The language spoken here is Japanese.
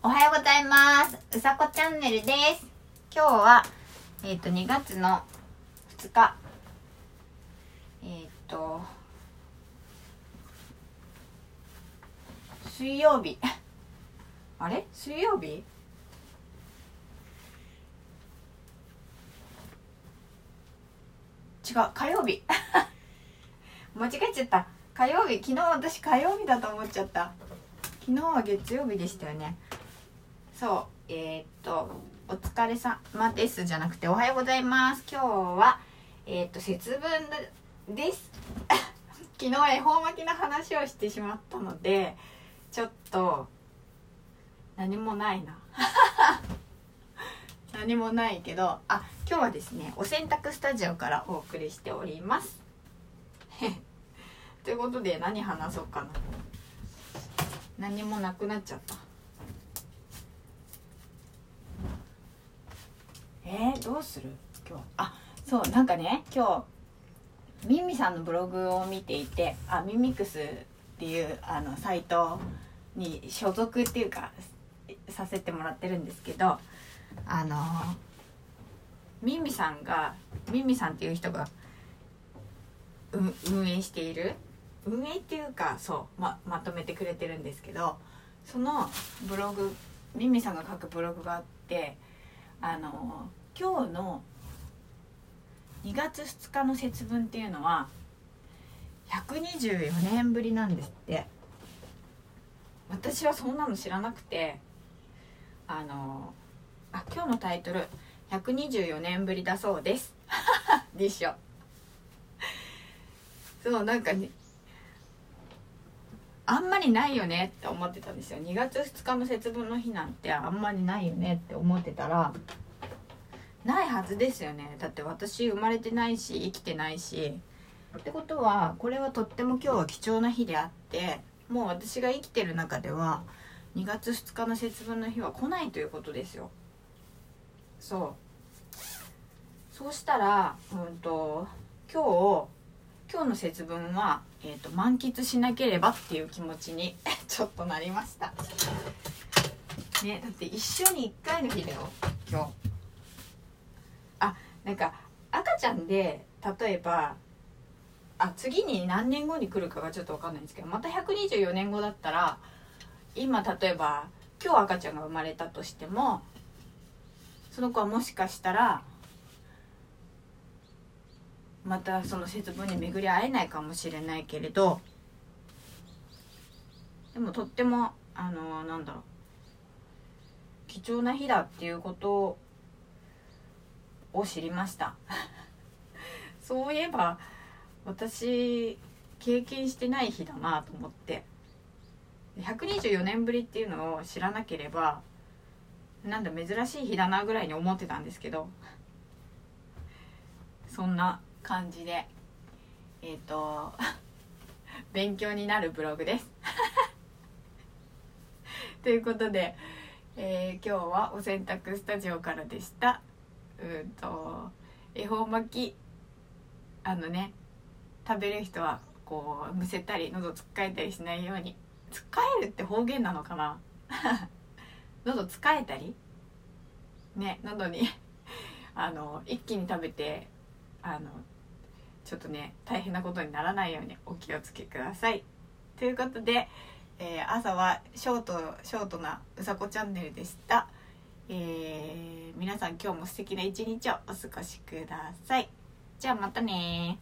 おはようございます。うさこチャンネルです。今日は、えっ、と、2月の2日。えっ、と、水曜日。あれ？水曜日？違う、火曜日。間違えちゃった。火曜日。昨日私火曜日だと思っちゃった。昨日は月曜日でしたよね。そうえー、っと「お疲れ様です」じゃなくて「おはようございます」今日はえー、っと節分です。昨日恵方巻きの話をしてしまったのでちょっと何もないな。何もないけどあ今日はですねお洗濯スタジオからお送りしております。ということで何話そうかな。何もなくなっちゃった。えー、どうする？今日。あそうなんかね今日ミミさんのブログを見ていてあミミクスっていうあのサイトに所属っていうかさせてもらってるんですけどあのミミさんがミミさんっていう人が運営している運営っていうかそうままとめてくれてるんですけどそのブログミミさんが書くブログがあってあの今日の2月2日の節分っていうのは124年ぶりなんですって。私はそんなの知らなくてあのあ今日のタイトル「124年ぶりだそうです」でしょ。そうなんかねあんまりないよねって思ってたんですよ。2月2日の節分の日なんてあんまりないよねって思ってたらないはずですよね。だって私生まれてないし生きてないし。ってことはこれはとっても今日は貴重な日であってもう私が生きてる中では2月2日の節分の日は来ないということですよ。そう。そうしたらうんと今日今日の節分は、えーと、満喫しなければっていう気持ちに ちょっとなりました。ねだって一生に1回の日だよ今日。あなんか赤ちゃんで例えばあ次に何年後に来るかがちょっと分かんないんですけどまた124年後だったら今例えば今日赤ちゃんが生まれたとしてもその子はもしかしたらまたその節分に巡り会えないかもしれないけれどでもとってもあのなんだろう貴重な日だっていうことを知りました。そういえば私経験してない日だなと思って。124年ぶりっていうのを知らなければなんだ珍しい日だなぐらいに思ってたんですけど。そんな感じでえっ、ー、と勉強になるブログです。ということで、えー、今日はお洗濯スタジオからでした。うんと恵方巻きあのね食べる人はこうむせたり喉つっかえたりしないようにつっかえるって方言なのかな？喉つかえたり？ね喉にあの一気に食べてあのちょっとね大変なことにならないようにお気をつけください。ということで、えー、朝はショートショートなうさこチャンネルでした。えー、皆さん今日も素敵な一日をお過ごしください。じゃあまたね